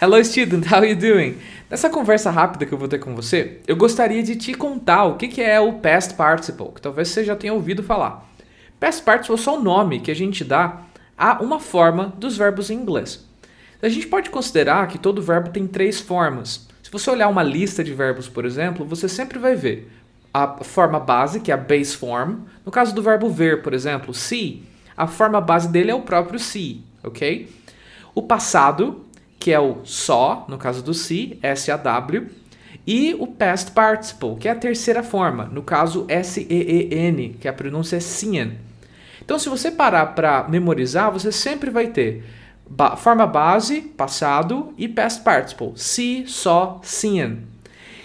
Hello student, how are you doing? Nessa conversa rápida que eu vou ter com você, eu gostaria de te contar o que é o past participle, que talvez você já tenha ouvido falar. Past participle é só o nome que a gente dá a uma forma dos verbos em inglês. A gente pode considerar que todo verbo tem três formas. Se você olhar uma lista de verbos, por exemplo, você sempre vai ver a forma base, que é a base form. No caso do verbo ver, por exemplo, see, a forma base dele é o próprio see, ok? O passado, que é o só, no caso do see, S-A-W. E o past participle, que é a terceira forma, no caso S-E-E-N, que a pronúncia é seen. Então, se você parar para memorizar, você sempre vai ter ba forma base, passado, e past participle, see, saw, seen.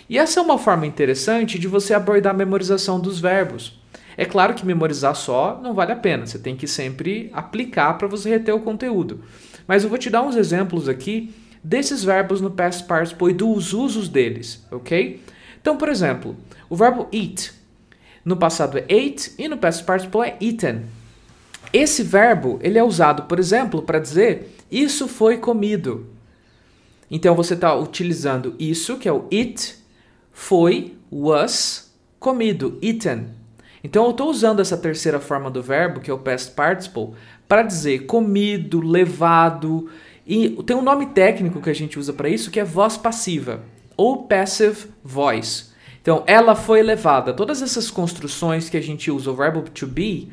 E essa é uma forma interessante de você abordar a memorização dos verbos. É claro que memorizar só não vale a pena, você tem que sempre aplicar para você reter o conteúdo. Mas eu vou te dar uns exemplos aqui desses verbos no past participle e dos usos deles, ok? Então, por exemplo, o verbo eat. No passado é ate e no past participle é eaten. Esse verbo ele é usado, por exemplo, para dizer isso foi comido. Então você está utilizando isso, que é o it, foi, was, comido, eaten. Então eu estou usando essa terceira forma do verbo, que é o past participle, para dizer comido, levado. E tem um nome técnico que a gente usa para isso, que é voz passiva, ou passive voice. Então, ela foi levada. Todas essas construções que a gente usa o verbo to be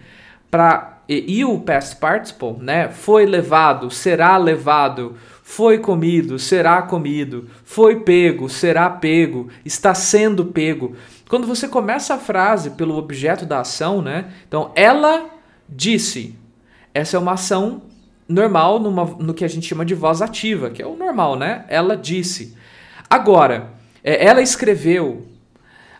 para e, e, o past participle, né? Foi levado, será levado, foi comido, será comido, foi pego, será pego, está sendo pego. Quando você começa a frase pelo objeto da ação, né? Então, ela disse. Essa é uma ação normal numa, no que a gente chama de voz ativa, que é o normal, né? Ela disse. Agora, é, ela escreveu,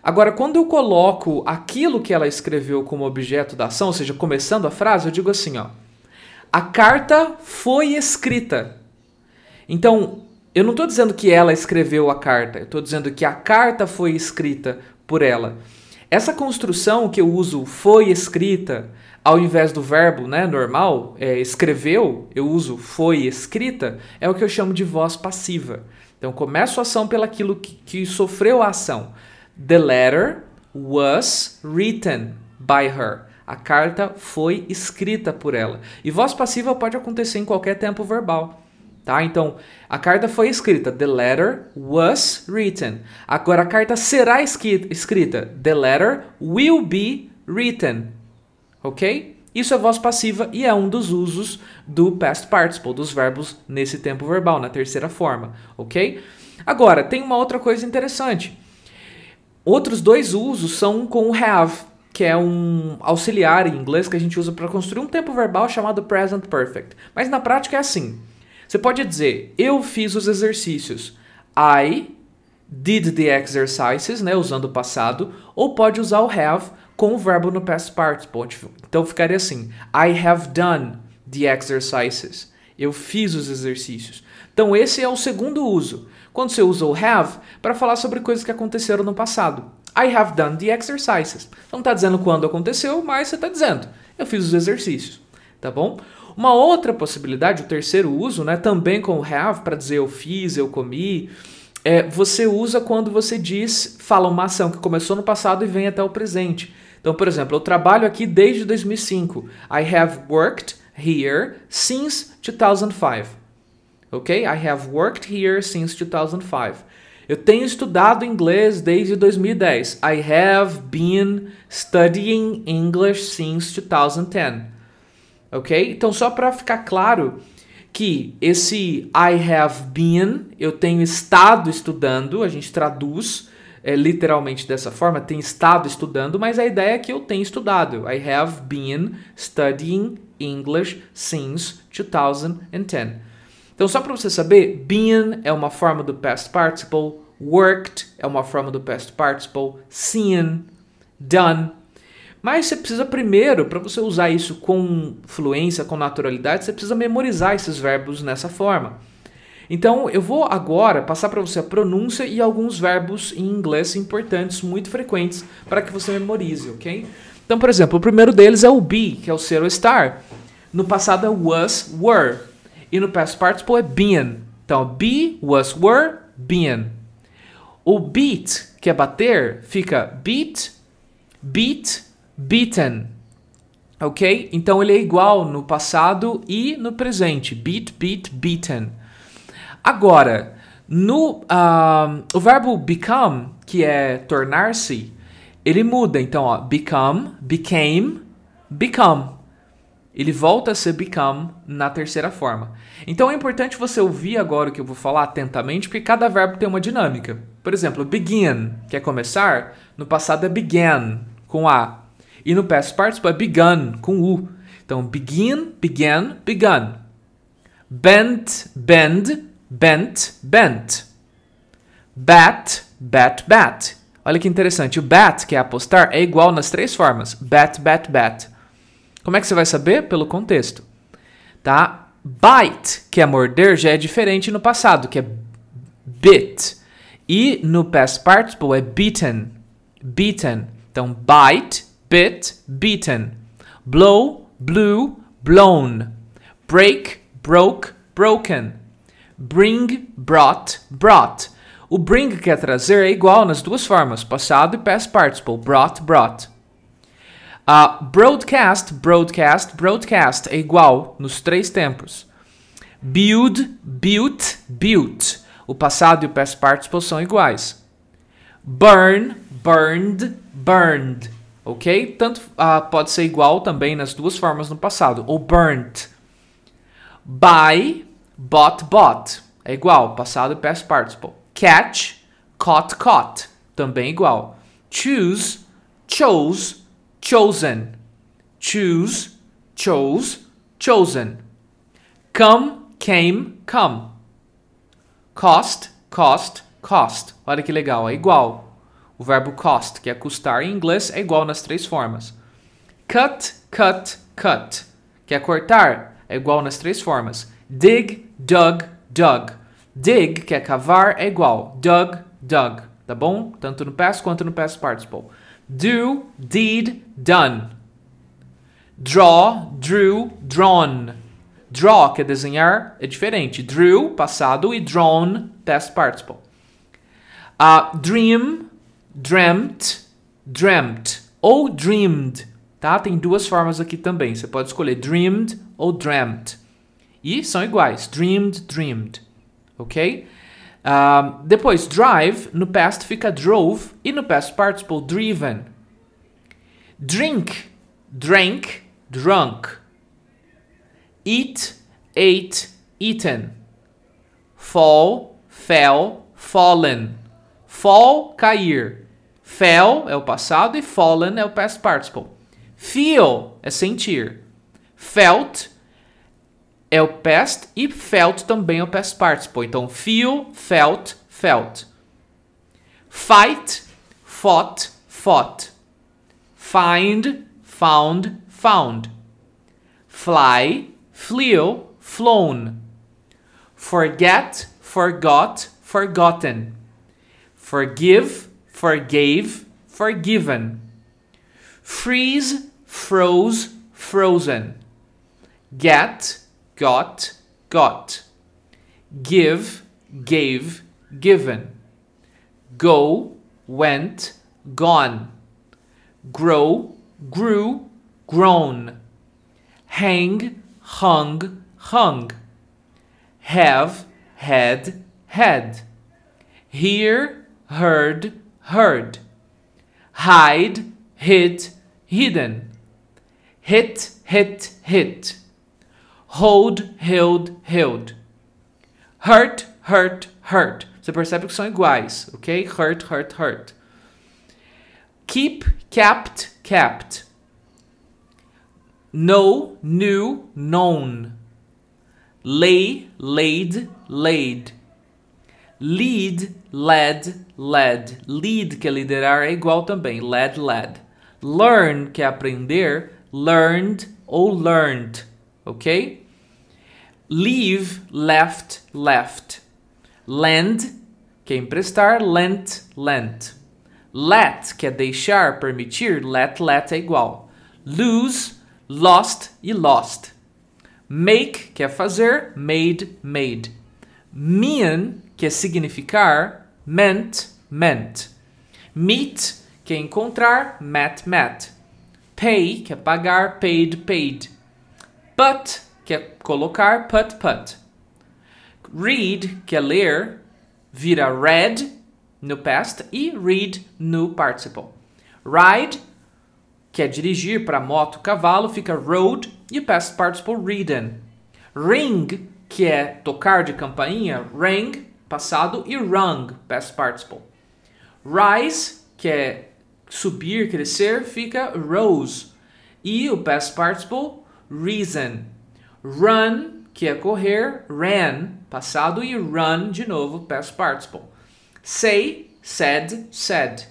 Agora, quando eu coloco aquilo que ela escreveu como objeto da ação, ou seja, começando a frase, eu digo assim, ó. A carta foi escrita. Então, eu não estou dizendo que ela escreveu a carta, eu estou dizendo que a carta foi escrita por ela. Essa construção que eu uso foi escrita, ao invés do verbo né, normal, é, escreveu, eu uso foi escrita, é o que eu chamo de voz passiva. Então, começo a ação pelaquilo que, que sofreu a ação. The letter was written by her. A carta foi escrita por ela. E voz passiva pode acontecer em qualquer tempo verbal. Tá? Então, a carta foi escrita. The letter was written. Agora, a carta será escrita. The letter will be written. Ok? Isso é voz passiva e é um dos usos do past participle, dos verbos nesse tempo verbal, na terceira forma. Ok? Agora, tem uma outra coisa interessante. Outros dois usos são com o have, que é um auxiliar em inglês que a gente usa para construir um tempo verbal chamado present perfect. Mas na prática é assim. Você pode dizer eu fiz os exercícios. I did the exercises, né, usando o passado, ou pode usar o have com o verbo no past participle. Então ficaria assim: I have done the exercises. Eu fiz os exercícios. Então esse é o segundo uso quando você usa o have para falar sobre coisas que aconteceram no passado. I have done the exercises. Não está dizendo quando aconteceu, mas você está dizendo eu fiz os exercícios, tá bom? Uma outra possibilidade, o terceiro uso, né, também com o have para dizer eu fiz, eu comi, é, você usa quando você diz, fala uma ação que começou no passado e vem até o presente. Então, por exemplo, eu trabalho aqui desde 2005. I have worked here since 2005 ok? I have worked here since 2005. Eu tenho estudado inglês desde 2010. I have been studying English since 2010. Ok? Então, só para ficar claro que esse I have been, eu tenho estado estudando, a gente traduz é, literalmente dessa forma, tem estado estudando, mas a ideia é que eu tenho estudado. I have been studying English since 2010. Então, só para você saber, been é uma forma do past participle, worked é uma forma do past participle, seen, done. Mas você precisa primeiro, para você usar isso com fluência, com naturalidade, você precisa memorizar esses verbos nessa forma. Então, eu vou agora passar para você a pronúncia e alguns verbos em inglês importantes, muito frequentes, para que você memorize, ok? Então, por exemplo, o primeiro deles é o be, que é o ser ou estar. No passado é was, were. E no past participle é been, Então, be, was, were, been. O beat, que é bater, fica beat, beat, beaten. Ok? Então ele é igual no passado e no presente. Beat, beat, beaten. Agora, no uh, o verbo become, que é tornar-se, ele muda. Então, ó, become, became, become. Ele volta a ser become na terceira forma. Então é importante você ouvir agora o que eu vou falar atentamente, porque cada verbo tem uma dinâmica. Por exemplo, begin, que é começar, no passado é began, com A. E no past participle é begun, com U. Então, begin, began, begun. Bent, bend, bent, bent. Bat, bat, bat. Olha que interessante. O bat, que é apostar, é igual nas três formas. Bat, bat, bat. Como é que você vai saber? Pelo contexto. Tá? Bite, que é morder, já é diferente no passado, que é bit. E no past participle é beaten. Beaten. Então, bite, bit, beaten. Blow, blew, blown. Break, broke, broken. Bring, brought, brought. O bring, que é trazer, é igual nas duas formas, passado e past participle. Brought, brought. Uh, broadcast, broadcast, broadcast é igual nos três tempos. Build, built, built. O passado e o past participle são iguais. Burn, burned, burned. Ok? Tanto uh, pode ser igual também nas duas formas no passado. Ou burnt. Buy, bought, bought. É igual, passado past participle. Catch, caught, caught. Também igual. Choose, chose, chosen. Choose, chose, chosen. Come, came, come. Cost, cost, cost. Olha que legal, é igual. O verbo cost, que é custar em inglês, é igual nas três formas. Cut, cut, cut, que é cortar, é igual nas três formas. Dig, dug, dug. Dig, que é cavar, é igual. Dug, dug. Tá bom? Tanto no past quanto no past participle. Do, did, done. Draw, drew, drawn. Draw, que é desenhar, é diferente. Drew, passado, e drawn, past participle. Uh, dream, dreamt, dreamt. Ou dreamed, tá? Tem duas formas aqui também. Você pode escolher dreamed ou dreamt. E são iguais. Dreamed, dreamed. Ok? Uh, depois, drive, no past fica drove e no past participle driven. Drink, drank, drunk. Eat, ate, eaten. Fall, fell, fallen. Fall, cair. Fell é o passado e fallen é o past participle. Feel é sentir. Felt é o past e felt também é o past participle. Então, feel, felt, felt. Fight, fought, fought. Find, found, found. Fly, flew, flown. Forget, forgot, forgotten. Forgive, forgave, forgiven. Freeze, froze, frozen. Get, got, got. Give, gave, given. Go, went, gone. Grow, grew, grown. Hang, hung, hung. Have, had, had. Hear, heard, heard. Hide, hid, hidden. Hit, hit, hit. Hold, held, held. Hurt, hurt, hurt. Você percebe que são iguais, ok? Hurt, hurt, hurt. Keep, kept, kept. Know, knew, known. Lay, laid, laid. Lead, led, led. Lead, que é liderar, é igual também. Led, led. Learn, que é aprender. Learned ou learned. Ok? Leave, left, left. Lend, que é emprestar. Lent, lent. Let, que é deixar, permitir. Let, let é igual. Lose, lost e lost. Make, que é fazer. Made, made. Mean, que é significar, meant, meant. Meet, que é encontrar, met, met. Pay, que é pagar, paid, paid. Put, que é colocar, put, put. Read, que é ler, vira read no past e read no participle. Ride, que é dirigir para moto, cavalo, fica rode e o past participle ridden. Ring, que é tocar de campainha, rang, passado, e rung, past participle. Rise, que é subir, crescer, fica rose. E o past participle, reason. Run, que é correr, ran, passado, e run de novo, past participle. Say, said, said.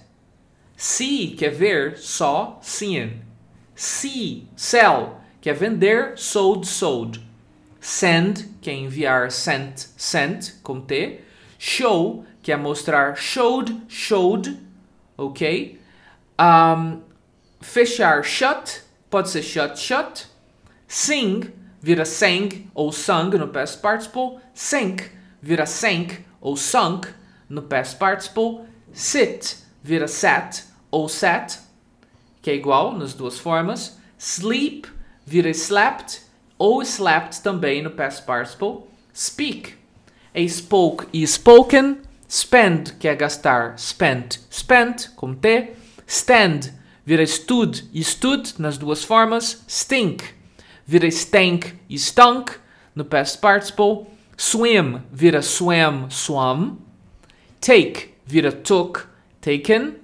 See, que é ver, só, seen. See, sell, que é vender, sold, sold. Send, que é enviar, sent, sent, com T. Show, que é mostrar, showed, showed, ok? Um, fechar, shut, pode ser shut, shut. Sing, vira sang ou sung no past participle. Sink, vira sank ou sunk no past participle. Sit, vira sat ou sat, que é igual nas duas formas. Sleep, vira slept ou slept também no past participle. Speak é spoke e spoken. Spend, que é gastar, spent, spent, com T. Stand, vira stood e stood nas duas formas. Stink, vira stank e stunk no past participle. Swim, vira swam, swam. Take, vira took, taken.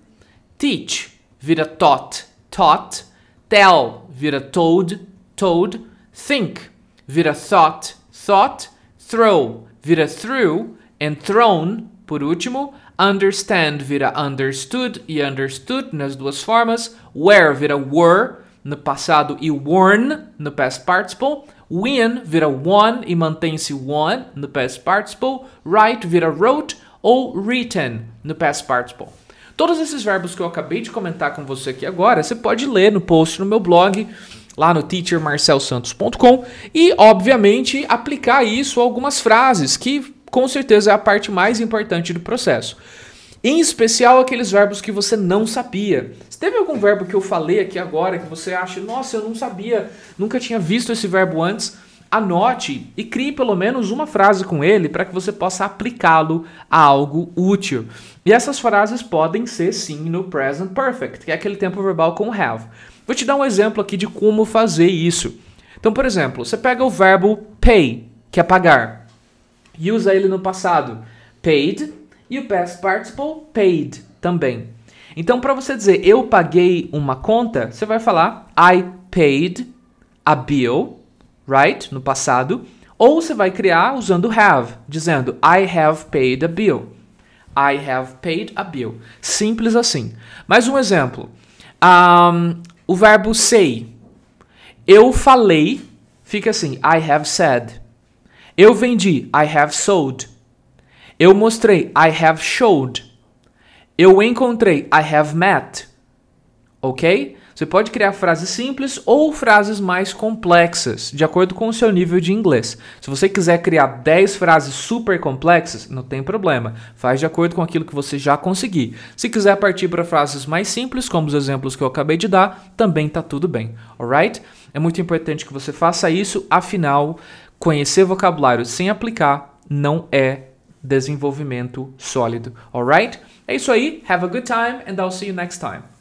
Teach, vira taught, taught. Tell, vira told, told. Think, vira thought, thought. Throw, vira threw. And thrown, por último. Understand vira understood e understood nas duas formas. Wear vira were no passado e worn no past participle. Win vira won e mantém-se won no past participle. Write vira wrote ou written no past participle. Todos esses verbos que eu acabei de comentar com você aqui agora, você pode ler no post no meu blog, lá no teachermarcelsantos.com e, obviamente, aplicar isso a algumas frases que com certeza é a parte mais importante do processo. Em especial aqueles verbos que você não sabia. Se teve algum verbo que eu falei aqui agora que você acha, nossa, eu não sabia, nunca tinha visto esse verbo antes, anote e crie pelo menos uma frase com ele para que você possa aplicá-lo a algo útil. E essas frases podem ser sim no present perfect, que é aquele tempo verbal com have. Vou te dar um exemplo aqui de como fazer isso. Então, por exemplo, você pega o verbo pay, que é pagar, e usa ele no passado, paid, e o past participle paid também. Então, para você dizer eu paguei uma conta, você vai falar I paid a bill, right? No passado. Ou você vai criar usando have, dizendo I have paid a bill. I have paid a bill. Simples assim. Mais um exemplo. Um, o verbo say. Eu falei, fica assim, I have said. Eu vendi, I have sold. Eu mostrei, I have showed. Eu encontrei, I have met. Ok? Você pode criar frases simples ou frases mais complexas, de acordo com o seu nível de inglês. Se você quiser criar 10 frases super complexas, não tem problema. Faz de acordo com aquilo que você já conseguir. Se quiser partir para frases mais simples, como os exemplos que eu acabei de dar, também tá tudo bem. Alright? É muito importante que você faça isso, afinal, conhecer vocabulário sem aplicar não é desenvolvimento sólido. Alright? É isso aí. Have a good time and I'll see you next time.